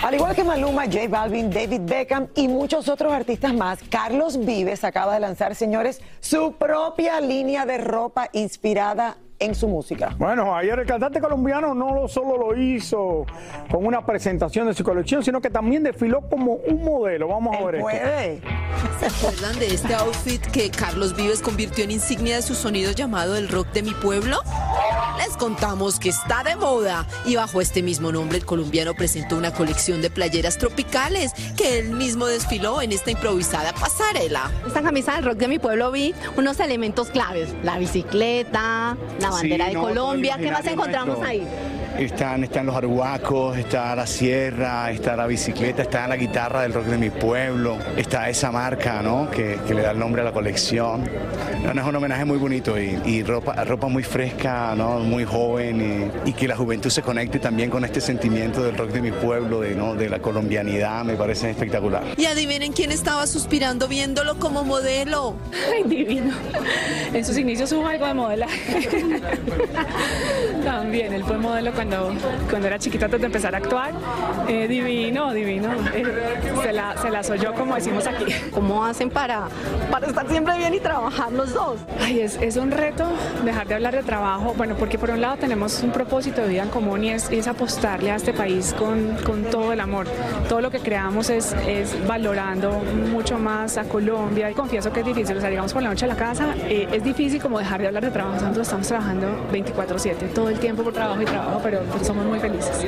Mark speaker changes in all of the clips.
Speaker 1: Al igual que Maluma, J Balvin, David Beckham y muchos otros artistas más, Carlos Vives acaba de lanzar, señores, su propia línea de ropa inspirada en su música. Bueno, ayer el cantante colombiano no solo lo hizo con una presentación de su colección, sino que también desfiló como un modelo. Vamos a ver
Speaker 2: puede. ¿Se acuerdan de este outfit que Carlos Vives convirtió en insignia de su sonido llamado el rock de mi pueblo? Les contamos que está de moda y bajo este mismo nombre el colombiano presentó una colección de playeras tropicales que él mismo desfiló en esta improvisada pasarela.
Speaker 3: Esta camisa del rock de mi pueblo vi unos elementos claves, la bicicleta, la bandera de Colombia, ¿qué más encontramos ahí?
Speaker 4: Están, están los arhuacos, está la sierra, está la bicicleta, está la guitarra del rock de mi pueblo, está esa marca ¿no? que, le da el nombre a la colección. No, es un homenaje muy bonito y, ropa, ropa muy fresca, ¿no? muy joven y, que la juventud se conecte también con este sentimiento del rock de mi pueblo, de, ¿no? de la colombianidad, me parece espectacular.
Speaker 2: Y adivinen quién estaba suspirando viéndolo como modelo.
Speaker 5: Ay, divino. En sus inicios hubo algo de modelaje. También, él fue modelo cuando cuando, era chiquita antes de empezar a actuar. Eh, divino, divino. Eh, se, la, se la soy yo, como decimos aquí.
Speaker 3: ¿Cómo hacen para, para estar siempre bien y trabajar los dos?
Speaker 5: Ay, es, un reto dejar de hablar de trabajo. Bueno, porque por un lado tenemos un propósito de vida en común y es, es apostarle a este país con, con, todo el amor. Todo lo que creamos es, es valorando mucho más a Colombia. Y confieso que es difícil, o sea, digamos por la noche a la casa, eh, es difícil como dejar de hablar de trabajo. Nosotros estamos trabajando 24/7, todo el tiempo por trabajo y trabajo, pero somos muy felices.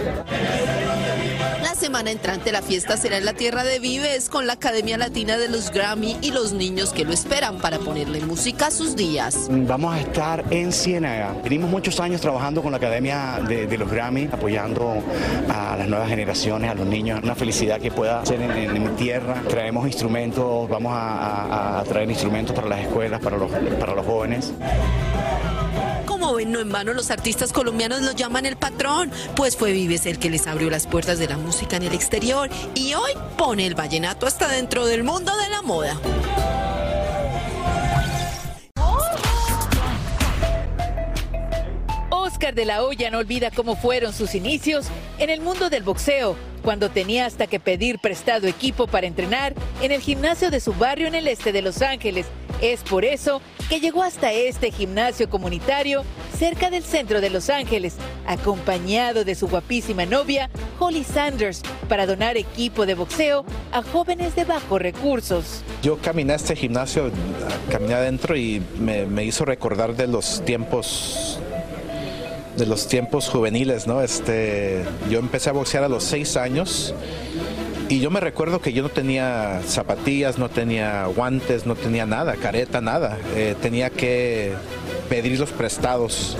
Speaker 2: Semana entrante la fiesta será en la Tierra de Vives con la Academia Latina de los Grammy y los niños que lo esperan para ponerle música a sus días.
Speaker 4: Vamos a estar en Ciénaga. Venimos muchos años trabajando con la Academia de, los Grammy, apoyando a las nuevas generaciones, a los niños. Una felicidad que pueda ser en, mi tierra. Traemos instrumentos, vamos a, traer instrumentos para las escuelas, para los, para los jóvenes.
Speaker 2: No en vano los artistas colombianos lo llaman el patrón, pues fue Vives el que les abrió las puertas de la música en el exterior y hoy pone el vallenato hasta dentro del mundo de la moda.
Speaker 6: Oscar de la Hoya no olvida cómo fueron sus inicios en el mundo del boxeo, cuando tenía hasta que pedir prestado equipo para entrenar en el gimnasio de su barrio en el este de Los Ángeles. Es por eso que llegó hasta este gimnasio comunitario cerca del centro de Los Ángeles, acompañado de su guapísima novia, Holly Sanders, para donar equipo de boxeo a jóvenes de bajos recursos.
Speaker 7: Yo caminé a este gimnasio, caminé adentro y me, hizo recordar de los tiempos de los tiempos juveniles, ¿no? Este, yo empecé a boxear a los seis años y yo me recuerdo que yo no tenía zapatillas, no tenía guantes, no tenía nada, careta, nada. Eh, tenía que pedir los prestados.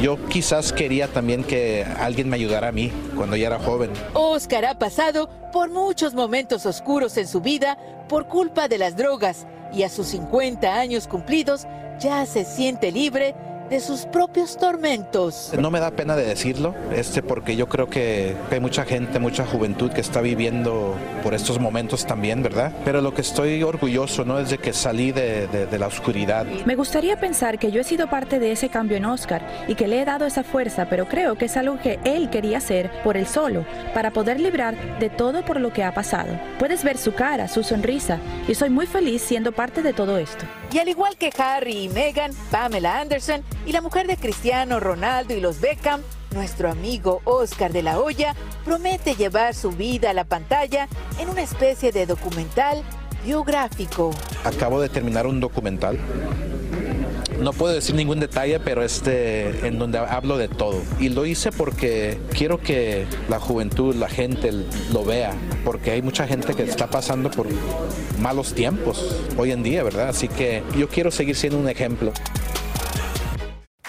Speaker 7: Yo quizás quería también que alguien me ayudara a mí cuando ya era joven.
Speaker 6: Oscar ha pasado por muchos momentos oscuros en su vida por culpa de las drogas y a sus 50 años cumplidos ya se siente libre de sus propios tormentos.
Speaker 7: No me da pena de decirlo, este, porque yo creo que hay mucha gente, mucha juventud que está viviendo por estos momentos también, ¿verdad? Pero lo que estoy orgulloso, ¿no? Es de que salí de, de la oscuridad.
Speaker 5: Me gustaría pensar que yo he sido parte de ese cambio en Oscar y que le he dado esa fuerza, pero creo que es algo que él quería hacer por él solo, para poder librar de todo por lo que ha pasado. Puedes ver su cara, su sonrisa, y soy muy feliz siendo parte de todo esto.
Speaker 6: Y al igual que Harry y Meghan, Pamela Anderson y la mujer de Cristiano Ronaldo y los Beckham, nuestro amigo Oscar de la Hoya promete llevar su vida a la pantalla en una especie de documental biográfico.
Speaker 7: Acabo de terminar un documental no puedo decir ningún detalle, pero este, en donde hablo de todo. Y lo hice porque quiero que la juventud, la gente lo vea, porque hay mucha gente que está pasando por malos tiempos hoy en día, ¿verdad? Así que yo quiero seguir siendo un ejemplo.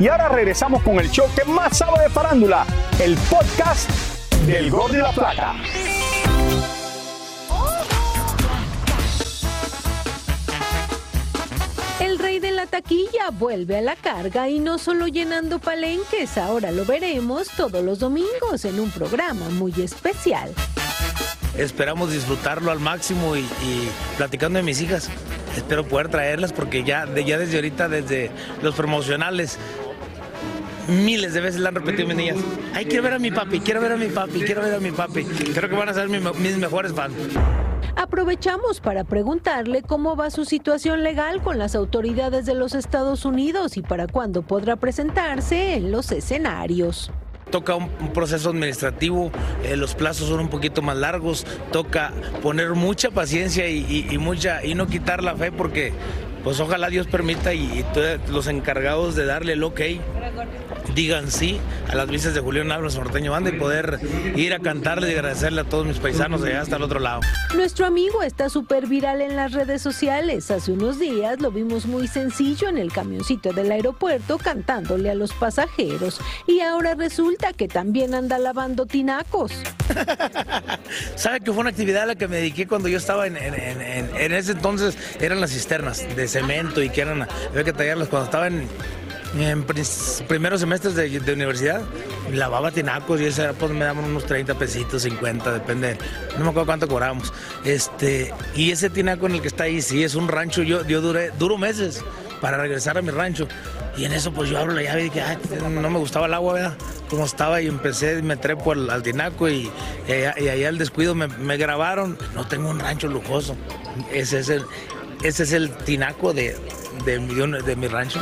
Speaker 1: Y ahora regresamos con el show que más sabe de farándula, el podcast del Gol de la Plata.
Speaker 8: El rey de la taquilla vuelve a la carga y no solo llenando palenques, ahora lo veremos todos los domingos en un programa muy especial.
Speaker 9: Esperamos disfrutarlo al máximo y, platicando de mis hijas. Espero poder traerlas porque ya, ya desde ahorita, desde los promocionales, miles de veces le han repetido mis niñas. Ay, quiero ver a mi papi, quiero ver a mi papi, quiero ver a mi papi. Creo que van a ser mis, mejores fans.
Speaker 8: Aprovechamos para preguntarle cómo va su situación legal con las autoridades de los Estados Unidos y para cuándo podrá presentarse en los escenarios
Speaker 9: toca un, proceso administrativo, eh, los plazos son un poquito más largos, toca poner mucha paciencia y, mucha y no quitar la fe porque pues ojalá Dios permita y, y los encargados de darle el ok digan sí a las visas de Julián Álvarez Norteño Banda y poder ir a cantarle y agradecerle a todos mis paisanos allá hasta el otro lado.
Speaker 8: Nuestro amigo está súper viral en las redes sociales. Hace unos días lo vimos muy sencillo en el camioncito del aeropuerto cantándole a los pasajeros y ahora resulta que también anda lavando tinacos.
Speaker 9: ¿Sabe que fue una actividad a la que me dediqué cuando yo estaba en, en, ese entonces? Eran las cisternas de cemento y que eran, había que tallarlas cuando estaba en en primeros semestres de, universidad lavaba tinacos y ese pues me daban unos 30 pesitos, 50, depende. No me acuerdo cuánto cobramos. Este, y ese tinaco en el que está ahí, sí, es un rancho. Yo, yo duré, duro meses para regresar a mi rancho. Y en eso pues yo abro la llave y dije, no me gustaba el agua, ¿verdad? Como estaba y empecé, me trepo al, al tinaco y, y, allá al descuido me, grabaron. No tengo un rancho lujoso. Ese es el, ese es el tinaco de, de, de mi rancho.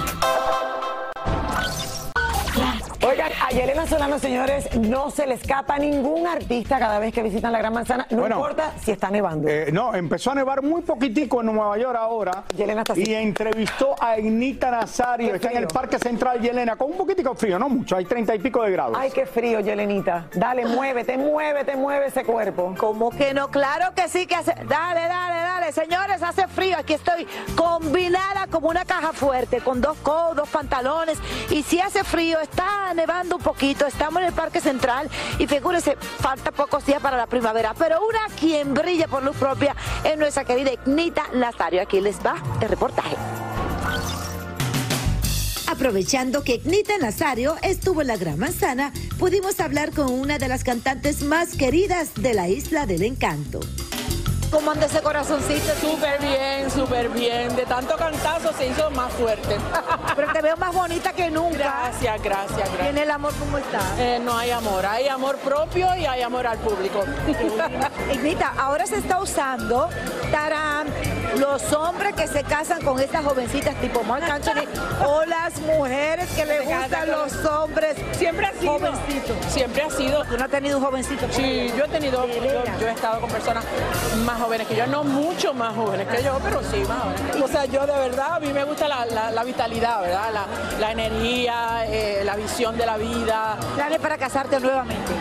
Speaker 10: Yelena Solano, señores, no se le escapa ningún artista cada vez que visitan la Gran Manzana, no importa si está nevando.
Speaker 1: Eh, no, empezó a nevar muy poquitico en Nueva York ahora. Yelena está Y entrevistó a Ignita Nazario, está en el Parque Central Yelena, con un poquitico frío, no mucho, hay treinta y pico de grados.
Speaker 10: Ay, qué frío, Yelenita. Dale, muévete, muévete, mueve ese cuerpo.
Speaker 11: ¿Cómo que no? Claro que sí que hace. Dale, dale, dale. Señores, hace frío. Aquí estoy combinada como una caja fuerte, con dos codos, dos pantalones. Y si hace frío, está nevando un poquito, estamos en el Parque Central y figúrese, falta pocos días para la primavera, pero una quien brilla por luz propia es nuestra querida Ignita Nazario. Aquí les va el reportaje.
Speaker 12: Aprovechando que Ignita Nazario estuvo en la Gran Manzana, pudimos hablar con una de las cantantes más queridas de la Isla del Encanto.
Speaker 11: ¿Cómo anda ese corazoncito?
Speaker 13: Súper bien, súper bien. De tanto cantazo se hizo más fuerte.
Speaker 11: Pero te veo más bonita que nunca.
Speaker 13: Gracias, gracias, gracias.
Speaker 11: ¿Tiene el amor cómo está?
Speaker 13: Eh, no hay amor, hay amor propio y hay amor al público.
Speaker 11: Ignita, ahora se está usando tarán, los hombres que se casan con estas jovencitas tipo Mark Anthony o las mujeres que le gustan los hombres.
Speaker 13: Siempre ha sido.
Speaker 11: Jovencito.
Speaker 13: Siempre ha sido.
Speaker 11: ¿Tú no has tenido un jovencito?
Speaker 13: Sí, yo he tenido, yo, he estado con personas más jóvenes que yo, no mucho más jóvenes que yo, pero sí más jóvenes. O sea, yo de verdad, a mí me gusta la, vitalidad, ¿verdad? La, energía, eh, la visión de la vida.
Speaker 11: ¿Planes para casarte nuevamente?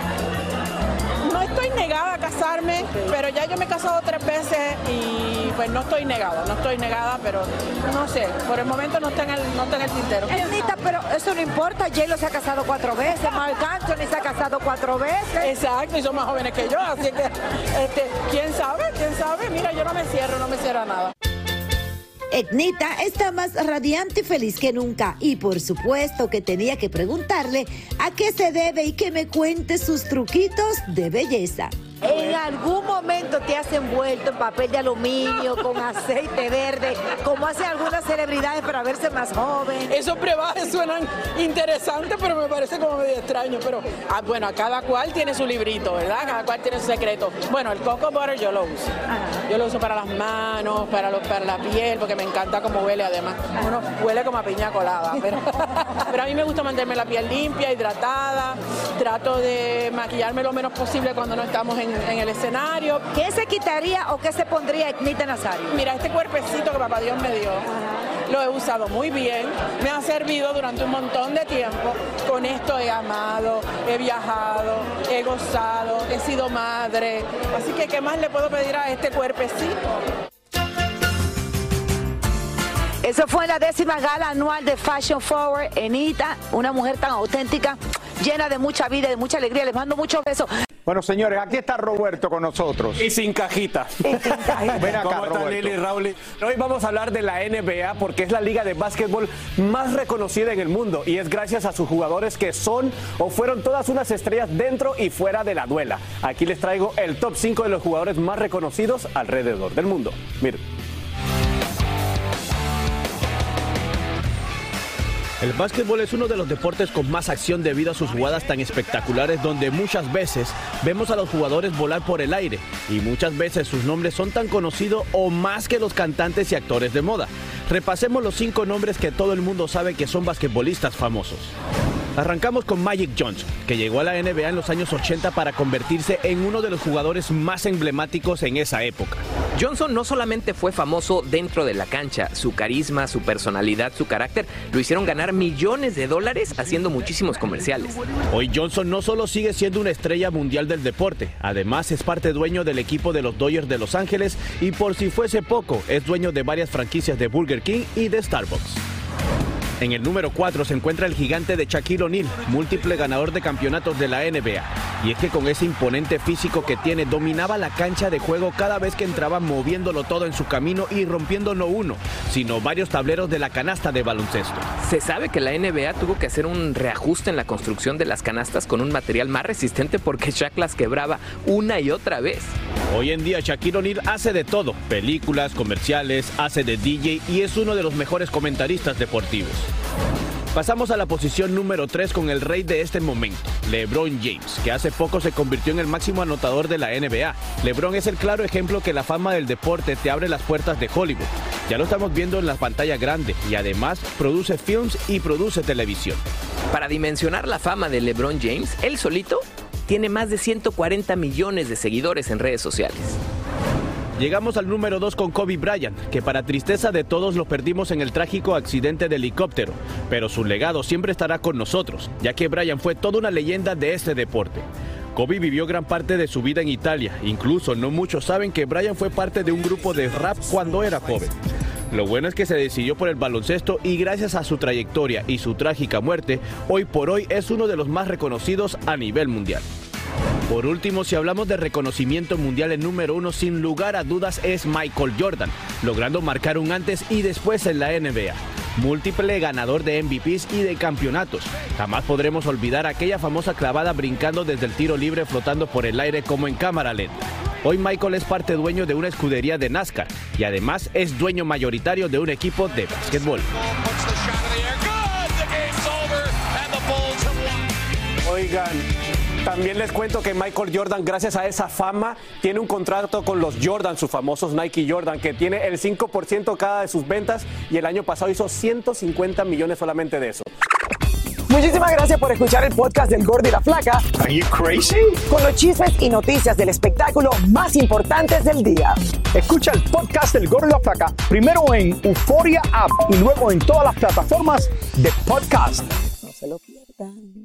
Speaker 13: Estoy negada a casarme, pero ya yo me he casado tres veces y pues no estoy negada, no estoy negada, pero no sé, por el momento no está en el, no está en el tintero.
Speaker 11: pero eso no importa, J-Lo se ha casado cuatro veces, Mark Anthony se ha casado cuatro veces.
Speaker 13: Exacto, y son más jóvenes que yo, así que, este, quién sabe, quién sabe, mira, yo no me cierro, no me cierro nada.
Speaker 12: Etnita está más radiante y feliz que nunca y por supuesto que tenía que preguntarle a qué se debe y que me cuente sus truquitos de belleza.
Speaker 11: ¿En algún momento te has envuelto en papel de aluminio con aceite verde, como hacen algunas celebridades para verse más joven?
Speaker 13: Esos brebajes suenan interesantes, pero me parece como medio extraño. Pero ah, bueno, a cada cual tiene su librito, ¿verdad? Cada cual tiene su secreto. Bueno, el coco butter yo lo uso. Yo lo uso para las manos, para, para la piel, porque me encanta cómo huele además. Uno huele como a piña colada. Pero, pero a mí me gusta mantenerme la piel limpia, hidratada. Trato de maquillarme lo menos posible cuando no estamos en en, el escenario.
Speaker 11: ¿Qué se quitaría o qué se pondría Etnita Nazario?
Speaker 13: Mira, este cuerpecito que papá Dios me dio, lo he usado muy bien, me ha servido durante un montón de tiempo. Con esto he amado, he viajado, he gozado, he sido madre. Así que, ¿qué más le puedo pedir a este cuerpecito?
Speaker 11: Eso fue la décima gala anual de Fashion Forward. Enita, una mujer tan auténtica, llena de mucha vida y de mucha alegría. Les mando muchos besos.
Speaker 1: Bueno, señores, aquí está Roberto con nosotros.
Speaker 14: Y sin cajita.
Speaker 11: Y sin cajita.
Speaker 14: Ven acá, ¿Cómo están Lili y Raúl? Hoy vamos a hablar de la NBA porque es la liga de básquetbol más reconocida en el mundo y es gracias a sus jugadores que son o fueron todas unas estrellas dentro y fuera de la duela. Aquí les traigo el top 5 de los jugadores más reconocidos alrededor del mundo. Miren. El básquetbol es uno de los deportes con más acción debido a sus jugadas tan espectaculares donde muchas veces vemos a los jugadores volar por el aire y muchas veces sus nombres son tan conocidos o más que los cantantes y actores de moda. Repasemos los cinco nombres que todo el mundo sabe que son basquetbolistas famosos. Arrancamos con Magic Johnson, que llegó a la NBA en los años 80 para convertirse en uno de los jugadores más emblemáticos en esa época.
Speaker 15: Johnson no solamente fue famoso dentro de la cancha, su carisma, su personalidad, su carácter lo hicieron ganar millones de dólares haciendo muchísimos comerciales.
Speaker 14: Hoy Johnson no solo sigue siendo una estrella mundial del deporte, además es parte dueño del equipo de los Dodgers de Los Ángeles y por si fuese poco, es dueño de varias franquicias de Burger King y de Starbucks. En el número 4 se encuentra el gigante de Shaquille O'Neal, múltiple ganador de campeonatos de la NBA. Y es que con ese imponente físico que tiene, dominaba la cancha de juego cada vez que entraba moviéndolo todo en su camino y rompiendo no uno, sino varios tableros de la canasta de baloncesto.
Speaker 15: Se sabe que la NBA tuvo que hacer un reajuste en la construcción de las canastas con un material más resistente porque Shaq las quebraba una y otra vez.
Speaker 14: Hoy en día Shaquille O'Neal hace de todo, películas, comerciales, hace de DJ y es uno de los mejores comentaristas deportivos. Pasamos a la posición número 3 con el rey de este momento, LeBron James, que hace poco se convirtió en el máximo anotador de la NBA. LeBron es el claro ejemplo que la fama del deporte te abre las puertas de Hollywood. Ya lo estamos viendo en la pantalla grande y además produce films y produce televisión.
Speaker 15: Para dimensionar la fama de LeBron James, él solito tiene más de 140 millones de seguidores en redes sociales.
Speaker 14: Llegamos al número 2 con Kobe Bryant, que para tristeza de todos lo perdimos en el trágico accidente de helicóptero, pero su legado siempre estará con nosotros, ya que Bryant fue toda una leyenda de este deporte. Kobe vivió gran parte de su vida en Italia, incluso no muchos saben que Bryant fue parte de un grupo de rap cuando era joven. Lo bueno es que se decidió por el baloncesto y gracias a su trayectoria y su trágica muerte, hoy por hoy es uno de los más reconocidos a nivel mundial. Por último, si hablamos de reconocimiento mundial, el número uno sin lugar a dudas es Michael Jordan, logrando marcar un antes y después en la NBA. Múltiple ganador de MVPs y de campeonatos. Jamás podremos olvidar aquella famosa clavada brincando desde el tiro libre flotando por el aire como en cámara lenta. Hoy Michael es parte dueño de una escudería de NASCAR y además es dueño mayoritario de un equipo de básquetbol. Oigan, también les cuento que Michael Jordan, gracias a esa fama, tiene un contrato con los Jordan, sus famosos Nike Jordan, que tiene el 5% cada de sus ventas y el año pasado hizo 150 millones solamente de eso.
Speaker 10: Muchísimas gracias por escuchar el podcast del Gordo y la Flaca.
Speaker 1: Are you crazy?
Speaker 10: Con los chismes y noticias del espectáculo más importantes del día.
Speaker 1: Escucha el podcast del Gordo y la Flaca primero en Euforia App y luego en todas las plataformas de podcast.
Speaker 16: No se lo pierdan.